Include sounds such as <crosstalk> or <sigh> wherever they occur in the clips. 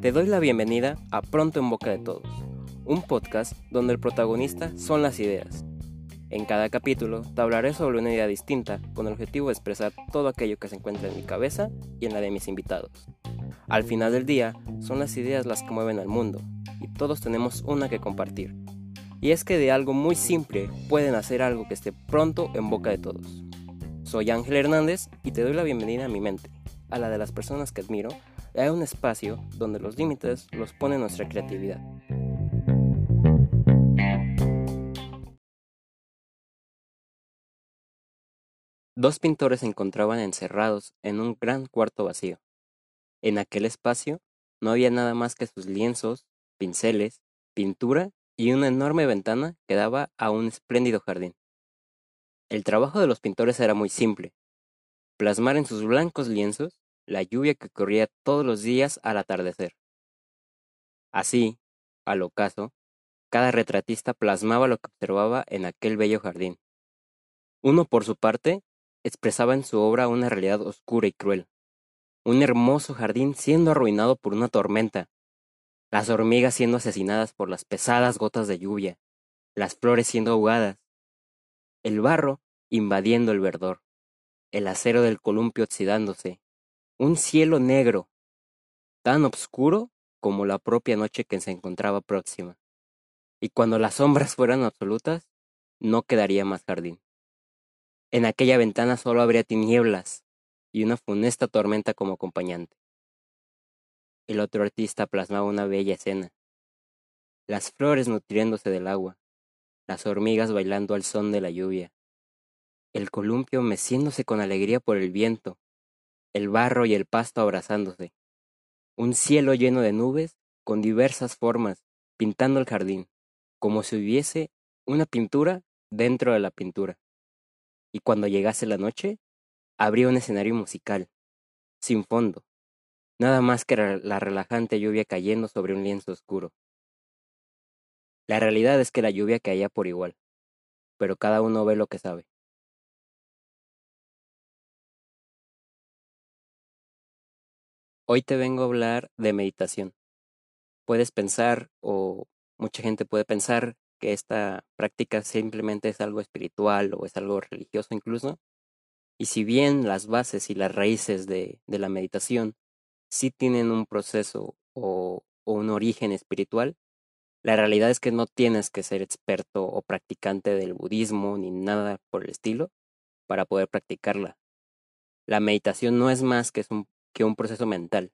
Te doy la bienvenida a Pronto en Boca de Todos, un podcast donde el protagonista son las ideas. En cada capítulo te hablaré sobre una idea distinta con el objetivo de expresar todo aquello que se encuentra en mi cabeza y en la de mis invitados. Al final del día, son las ideas las que mueven al mundo y todos tenemos una que compartir. Y es que de algo muy simple pueden hacer algo que esté pronto en boca de todos. Soy Ángel Hernández y te doy la bienvenida a mi mente, a la de las personas que admiro hay un espacio donde los límites los pone nuestra creatividad. Dos pintores se encontraban encerrados en un gran cuarto vacío. En aquel espacio no había nada más que sus lienzos, pinceles, pintura y una enorme ventana que daba a un espléndido jardín. El trabajo de los pintores era muy simple. Plasmar en sus blancos lienzos la lluvia que corría todos los días al atardecer. Así, al ocaso, cada retratista plasmaba lo que observaba en aquel bello jardín. Uno, por su parte, expresaba en su obra una realidad oscura y cruel. Un hermoso jardín siendo arruinado por una tormenta, las hormigas siendo asesinadas por las pesadas gotas de lluvia, las flores siendo ahogadas, el barro invadiendo el verdor, el acero del columpio oxidándose, un cielo negro, tan oscuro como la propia noche que se encontraba próxima. Y cuando las sombras <laughs> fueran absolutas, no quedaría más jardín. En aquella ventana solo habría tinieblas y una funesta tormenta como acompañante. El otro artista plasmaba una bella escena. Las flores nutriéndose del agua, las hormigas bailando al son de la lluvia, el columpio meciéndose con alegría por el viento, el barro y el pasto abrazándose, un cielo lleno de nubes con diversas formas, pintando el jardín, como si hubiese una pintura dentro de la pintura. Y cuando llegase la noche, habría un escenario musical, sin fondo, nada más que la relajante lluvia cayendo sobre un lienzo oscuro. La realidad es que la lluvia caía por igual, pero cada uno ve lo que sabe. Hoy te vengo a hablar de meditación. Puedes pensar, o mucha gente puede pensar, que esta práctica simplemente es algo espiritual o es algo religioso incluso. Y si bien las bases y las raíces de, la meditación sí tienen un proceso o, un origen espiritual, la realidad es que no tienes que ser experto o practicante del budismo ni nada por el estilo para poder practicarla. La meditación no es más que un, que un proceso mental.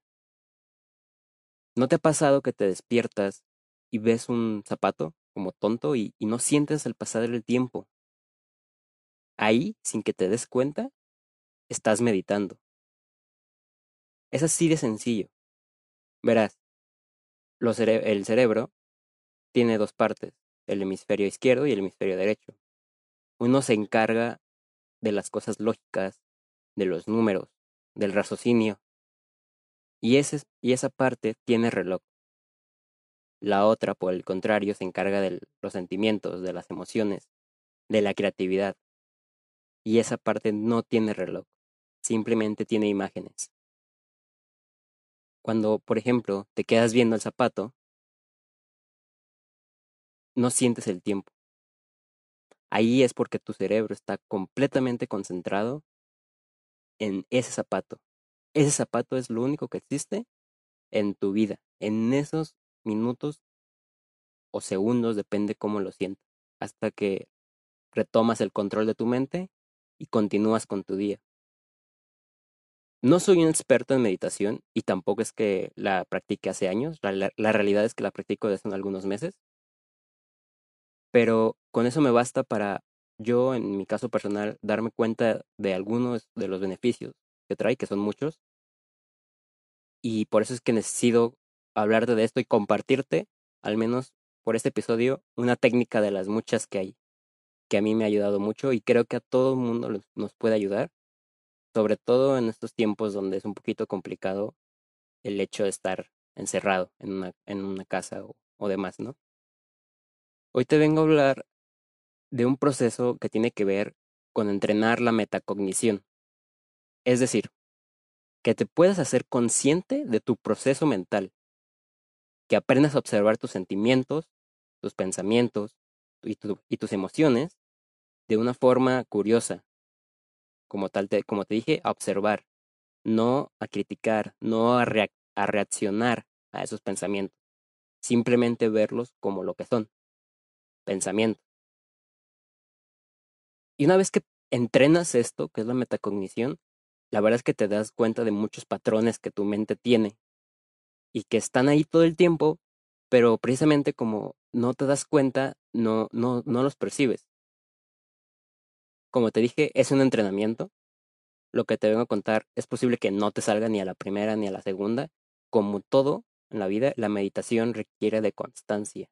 ¿No te ha pasado que te despiertas y ves un zapato como tonto y, no sientes el pasar del tiempo? Ahí, sin que te des cuenta, estás meditando. Es así de sencillo. Verás, el cerebro tiene dos partes, el hemisferio izquierdo y el hemisferio derecho. Uno se encarga de las cosas lógicas, de los números, del raciocinio, y, y esa parte tiene reloj. La otra, por el contrario, se encarga de los sentimientos, de las emociones, de la creatividad. Y esa parte no tiene reloj, simplemente tiene imágenes. Cuando, por ejemplo, te quedas viendo el zapato, no sientes el tiempo. Ahí es porque tu cerebro está completamente concentrado en ese zapato, ese zapato es lo único que existe en tu vida, en esos minutos o segundos, depende cómo lo sientas, hasta que retomas el control de tu mente y continúas con tu día. No soy un experto en meditación y tampoco es que la practique hace años, la, realidad es que la practico desde hace algunos meses, pero con eso me basta para yo, en mi caso personal, darme cuenta de algunos de los beneficios que trae, que son muchos. Y por eso es que necesito hablarte de esto y compartirte, al menos por este episodio, una técnica de las muchas que hay, que a mí me ha ayudado mucho y creo que a todo el mundo nos puede ayudar, sobre todo en estos tiempos donde es un poquito complicado el hecho de estar encerrado en una, en una casa o, o demás, ¿no? Hoy te vengo a hablar de un proceso que tiene que ver con entrenar la metacognición, Es decir, que te puedas hacer consciente de tu proceso mental, que aprendas a observar tus sentimientos, tus pensamientos y, tus emociones de una forma curiosa, como tal, te, como te dije, a observar, no a criticar, no a, a reaccionar a esos pensamientos, simplemente verlos como lo que son, pensamientos. Y una vez que entrenas esto, que es la metacognición, la verdad es que te das cuenta de muchos patrones que tu mente tiene y que están ahí todo el tiempo, pero precisamente como no te das cuenta, no, no, no los percibes. Como te dije, es un entrenamiento. Lo que te vengo a contar es posible que no te salga ni a la primera ni a la segunda. Como todo en la vida, la meditación requiere de constancia.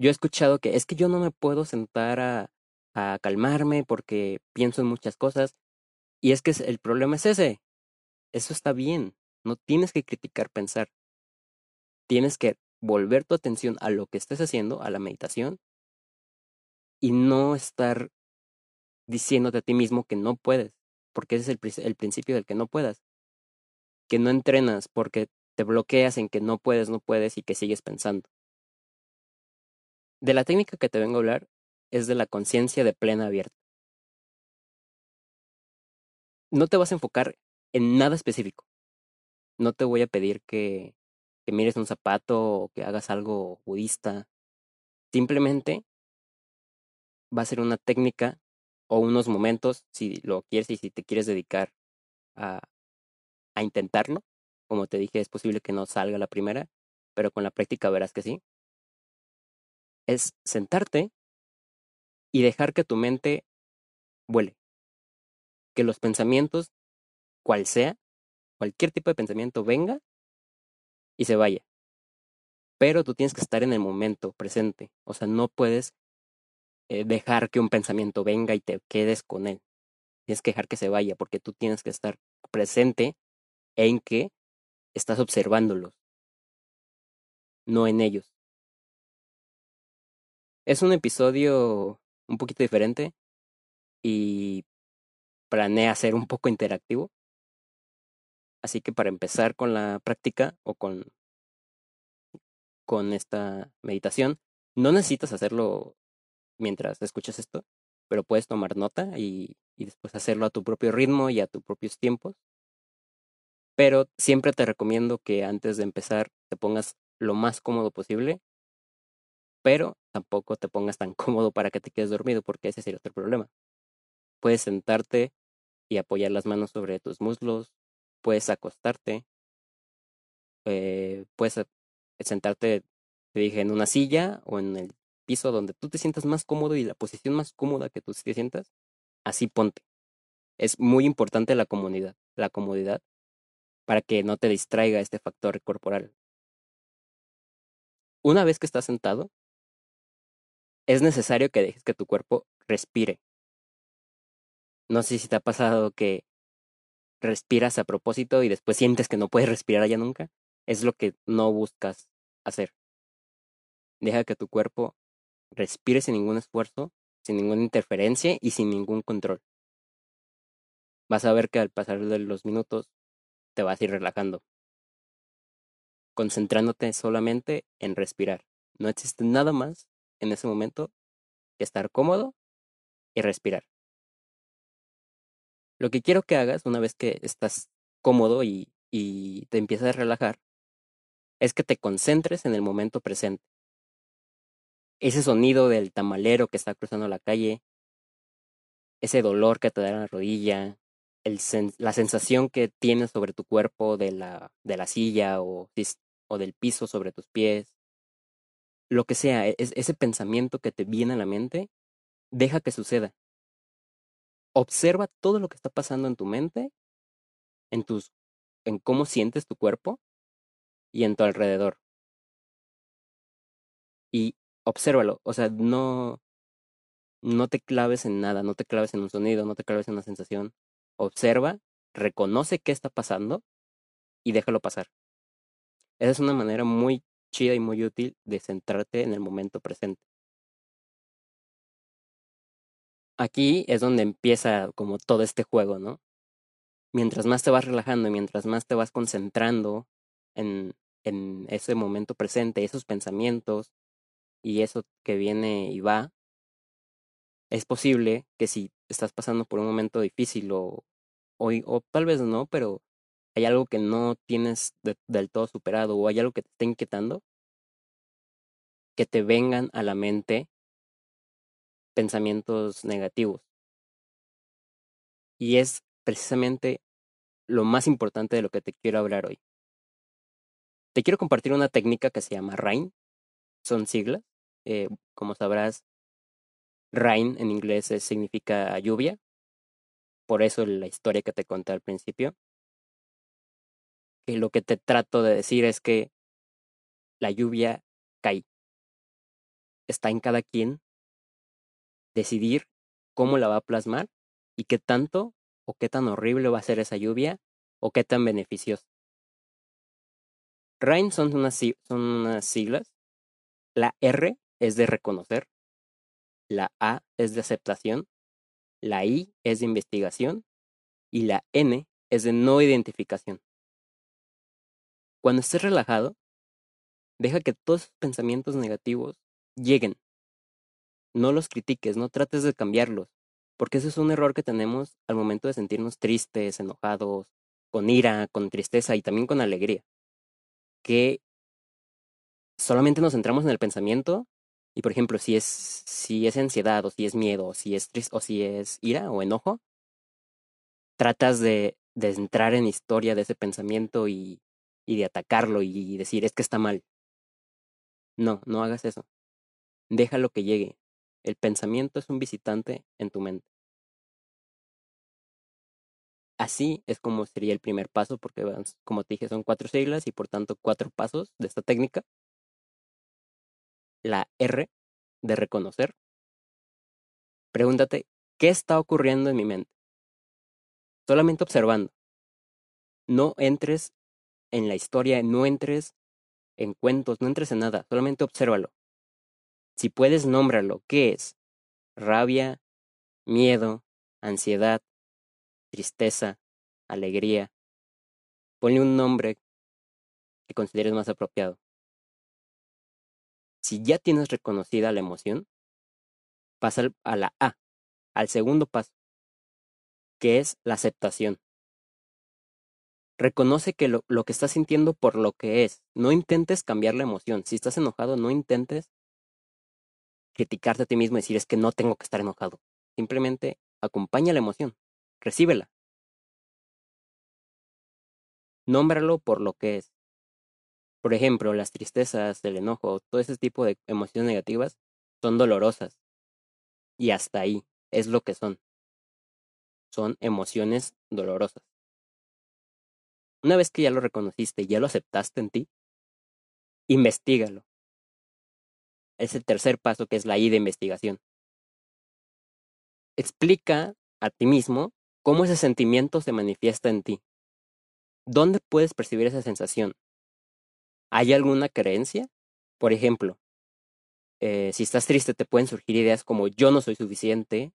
Yo he escuchado que es que yo no me puedo sentar a, a calmarme porque pienso en muchas cosas. Y es que el problema es ese. Eso está bien. No tienes que criticar pensar. Tienes que volver tu atención a lo que estés haciendo, a la meditación, y no estar diciéndote a ti mismo que no puedes, porque ese es el, el principio del que no puedas. Que no entrenas porque te bloqueas en que no puedes, no puedes y que sigues pensando. De la técnica que te vengo a hablar es de la conciencia de plena abierta. No te vas a enfocar en nada específico. No te voy a pedir que, mires un zapato o que hagas algo budista. Simplemente va a ser una técnica o unos momentos, si lo quieres y si te quieres dedicar a intentarlo. Como te dije, es posible que no salga la primera, pero con la práctica verás que sí. Es sentarte y dejar que tu mente vuele. Que los pensamientos, cual sea, cualquier tipo de pensamiento venga y se vaya. Pero tú tienes que estar en el momento presente. O sea, no puedes eh, dejar que un pensamiento venga y te quedes con él. Tienes que dejar que se vaya porque tú tienes que estar presente en que estás observándolos, no en ellos. Es un episodio un poquito diferente y planea ser un poco interactivo. Así que para empezar con la práctica o con, con esta meditación, no necesitas hacerlo mientras escuchas esto, pero puedes tomar nota y, y después hacerlo a tu propio ritmo y a tus propios tiempos. Pero siempre te recomiendo que antes de empezar te pongas lo más cómodo posible pero tampoco te pongas tan cómodo para que te quedes dormido, porque ese sería otro problema. Puedes sentarte y apoyar las manos sobre tus muslos, puedes acostarte, eh, puedes sentarte, te dije, en una silla o en el piso donde tú te sientas más cómodo y la posición más cómoda que tú te sientas, así ponte. Es muy importante la comodidad, la comodidad para que no te distraiga este factor corporal. Una vez que estás sentado, es necesario que dejes que tu cuerpo respire. No sé si te ha pasado que respiras a propósito y después sientes que no puedes respirar ya nunca. Es lo que no buscas hacer. Deja que tu cuerpo respire sin ningún esfuerzo, sin ninguna interferencia y sin ningún control. Vas a ver que al pasar de los minutos te vas a ir relajando, concentrándote solamente en respirar. No existe nada más en ese momento estar cómodo y respirar. Lo que quiero que hagas una vez que estás cómodo y, te empiezas a relajar es que te concentres en el momento presente. Ese sonido del tamalero que está cruzando la calle, ese dolor que te da en la rodilla, la sensación que tienes sobre tu cuerpo de la, de la silla o del piso sobre tus pies, lo que sea, e-, es, ese pensamiento que te viene a la mente, deja que suceda. Observa todo lo que está pasando en tu mente, en tus, en cómo sientes tu cuerpo y en tu alrededor. Y obsérvalo, o sea, no, no te claves en nada, no te claves en un sonido, no te claves en una sensación. Observa, reconoce qué está pasando y déjalo pasar. Esa es una manera muy chida y muy útil de centrarte en el momento presente. Aquí es donde empieza como todo este juego, ¿no? mientras más te vas relajando, mientras más te vas concentrando en, en ese momento presente, esos pensamientos y eso que viene y va, es posible que si estás pasando por un momento difícil o, o, o tal vez no, pero hay algo que no tienes del todo superado o hay algo que te está inquietando, que te vengan a la mente pensamientos negativos. Y es precisamente lo más importante de lo que te quiero hablar hoy. Te quiero compartir una técnica que se llama Rain. Son siglas. Eh, como sabrás, Rain en inglés significa lluvia. Por eso la historia que te conté al principio. Lo que te trato de decir es que la lluvia cae. Está en cada quien decidir cómo la va a plasmar y qué tanto o qué tan horrible va a ser esa lluvia o qué tan beneficiosa. RAIN son unas, son unas siglas. La R es de reconocer. La A es de aceptación. La I es de investigación. Y la N es de no identificación. Cuando estés relajado, deja que todos esos pensamientos negativos lleguen. No los critiques, no trates de cambiarlos, porque ese es un error que tenemos al momento de sentirnos tristes, enojados, con ira, con tristeza y también con alegría. Que solamente nos centramos en el pensamiento y por ejemplo, si es si es ansiedad o si es miedo o si es o si es ira o enojo, tratas de, de entrar en historia de ese pensamiento y y de atacarlo y decir es que está mal. No, no hagas eso. Déjalo que llegue. El pensamiento es un visitante en tu mente. Así es como sería el primer paso, porque como te dije, son cuatro siglas y por tanto cuatro pasos de esta técnica. La R de reconocer. Pregúntate, ¿qué está ocurriendo en mi mente? Solamente observando. No entres en la historia, no entres en cuentos, no entres en nada, solamente obsérvalo. Si puedes, nómbralo. ¿Qué es? Rabia, miedo, ansiedad, tristeza, alegría. Ponle un nombre que consideres más apropiado. Si ya tienes reconocida la emoción, pasa a la A, al segundo paso, que es la aceptación. Reconoce que lo, que estás sintiendo por lo que es. No intentes cambiar la emoción. Si estás enojado, no intentes criticarte a ti mismo y decir es que no tengo que estar enojado. Simplemente acompaña la emoción. Recíbela. Nómbralo por lo que es. Por ejemplo, las tristezas, el enojo, todo ese tipo de emociones negativas son dolorosas. Y hasta ahí es lo que son. Son emociones dolorosas. Una vez que ya lo reconociste y ya lo aceptaste en ti, investigalo. Es el tercer paso que es la I de investigación. Explica a ti mismo cómo ese sentimiento se manifiesta en ti. ¿Dónde puedes percibir esa sensación? ¿Hay alguna creencia? Por ejemplo, eh, si estás triste te pueden surgir ideas como yo no soy suficiente,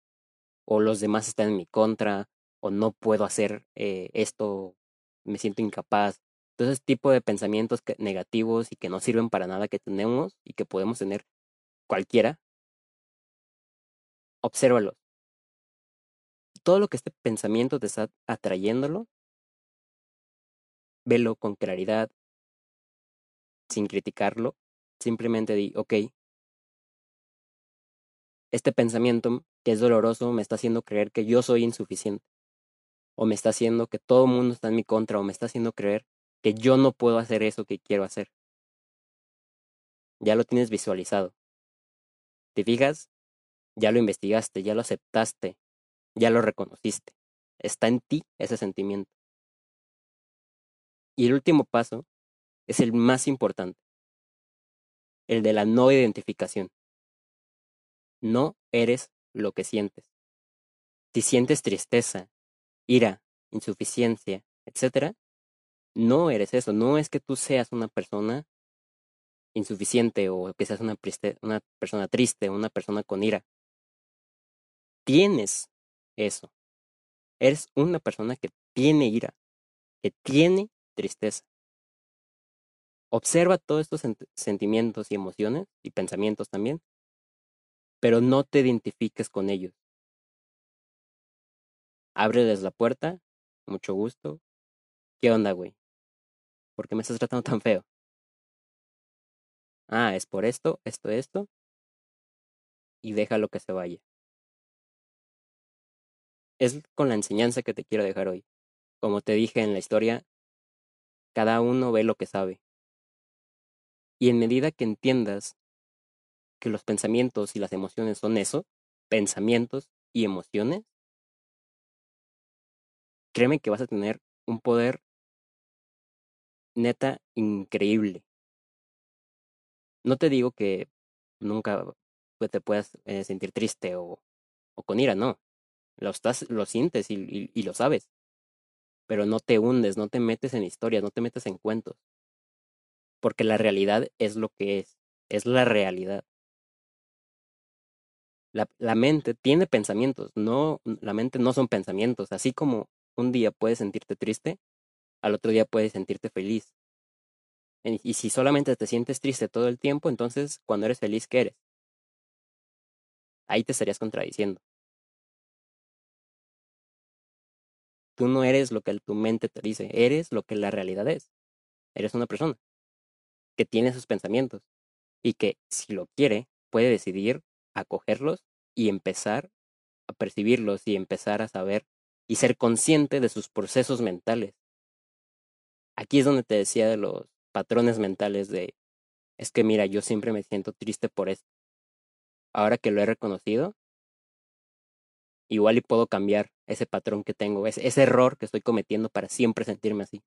o los demás están en mi contra, o no puedo hacer eh, esto me siento incapaz. Entonces, tipo de pensamientos negativos y que no sirven para nada que tenemos y que podemos tener cualquiera, obsérvalos. Todo lo que este pensamiento te está atrayéndolo, velo con claridad, sin criticarlo, simplemente di, ok, este pensamiento que es doloroso me está haciendo creer que yo soy insuficiente o me está haciendo que todo el mundo está en mi contra, o me está haciendo creer que yo no puedo hacer eso que quiero hacer. Ya lo tienes visualizado. ¿Te fijas? Ya lo investigaste, ya lo aceptaste, ya lo reconociste. Está en ti ese sentimiento. Y el último paso es el más importante, el de la no identificación. No eres lo que sientes. Si sientes tristeza, ira, insuficiencia, etc., no eres eso. No es que tú seas una persona insuficiente o que seas una, una persona triste, una persona con ira. Tienes eso. Eres una persona que tiene ira, que tiene tristeza. Observa todos estos sentimientos y emociones y pensamientos también, pero no te identifiques con ellos. Ábreles la puerta, mucho gusto. ¿Qué onda, güey? ¿Por qué me estás tratando tan feo? Ah, es por esto, esto, esto. Y déjalo que se vaya. Es con la enseñanza que te quiero dejar hoy. Como te dije en la historia, cada uno ve lo que sabe. Y en medida que entiendas que los pensamientos y las emociones son eso, pensamientos y emociones, créeme que vas a tener un poder neta increíble. No te digo que nunca te puedas eh, sentir triste o, o, con ira, no. Lo, estás, lo sientes y, y lo sabes. Pero no te hundes, no te metes en historias, no te metes en cuentos. Porque la realidad es lo que es. Es la realidad. La, la, mente tiene pensamientos, no, la mente no son pensamientos. Así como un día puedes sentirte triste, al otro día puedes sentirte feliz. Y si solamente te sientes triste todo el tiempo, entonces cuando eres feliz, ¿qué eres? Ahí te estarías contradiciendo. Tú no eres lo que tu mente te dice, eres lo que la realidad es. Eres una persona que tiene sus pensamientos y que si lo quiere puede decidir acogerlos y empezar a percibirlos y empezar a saber y ser consciente de sus procesos mentales. Aquí es donde te decía de los patrones mentales de, es que mira, yo siempre me siento triste por esto. Ahora que lo he reconocido, igual y puedo cambiar ese patrón que tengo, ese, ese error que estoy cometiendo para siempre sentirme así.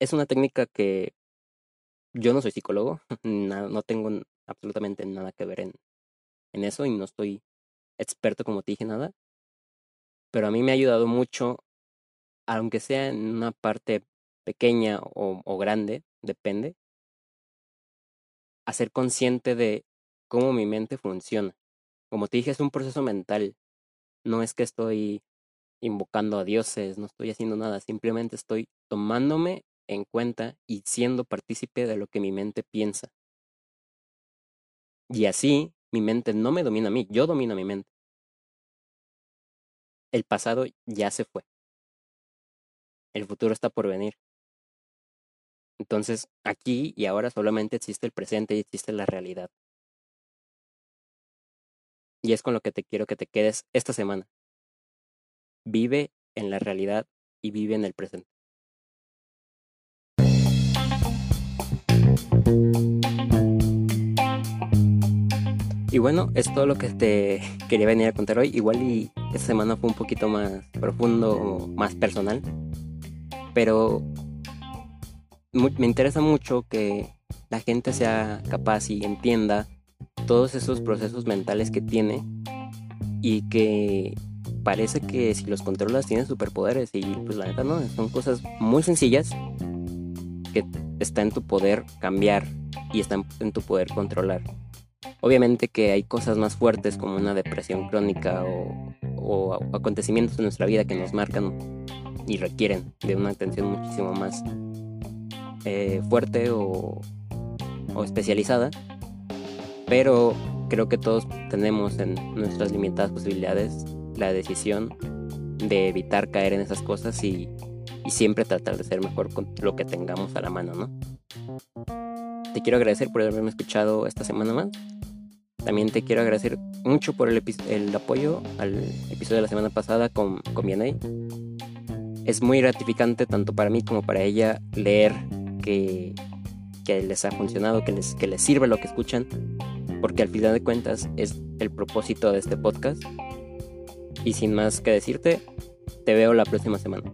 Es una técnica que yo no soy psicólogo, <laughs> no tengo absolutamente nada que ver en, en eso y no estoy experto como te dije nada, pero a mí me ha ayudado mucho, aunque sea en una parte pequeña o, grande, depende, a ser consciente de cómo mi mente funciona. Como te dije, es un proceso mental. No es que estoy invocando a dioses, no estoy haciendo nada, simplemente estoy tomándome en cuenta y siendo partícipe de lo que mi mente piensa. Y así mi mente no me domina a mí, yo domino a mi mente el pasado ya se fue. El futuro está por venir. Entonces, aquí y ahora solamente existe el presente y existe la realidad. Y es con lo que te quiero que te quedes esta semana. Vive en la realidad y vive en el presente. Y bueno, es todo lo que te quería venir a contar hoy. Igual y esta semana fue un poquito más profundo, más personal. Pero me interesa mucho que la gente sea capaz y entienda todos esos procesos mentales que tiene y que parece que si los controlas tienen superpoderes y pues la neta no, son cosas muy sencillas que está en tu poder cambiar y está en tu poder controlar. Obviamente que hay cosas más fuertes como una depresión crónica o, acontecimientos en nuestra vida que nos marcan y requieren de una atención muchísimo más eh, fuerte o, especializada. Pero creo que todos tenemos en nuestras limitadas posibilidades la decisión de evitar caer en esas cosas y, siempre tratar de ser mejor con lo que tengamos a la mano, ¿no? Te quiero agradecer por haberme escuchado esta semana más. También te quiero agradecer mucho por el, el apoyo al episodio de la semana pasada con, con Es muy gratificante tanto para mí como para ella leer que, que les ha funcionado, que les, que les sirve lo que escuchan, porque al final de cuentas es el propósito de este podcast. Y sin más que decirte, te veo la próxima semana.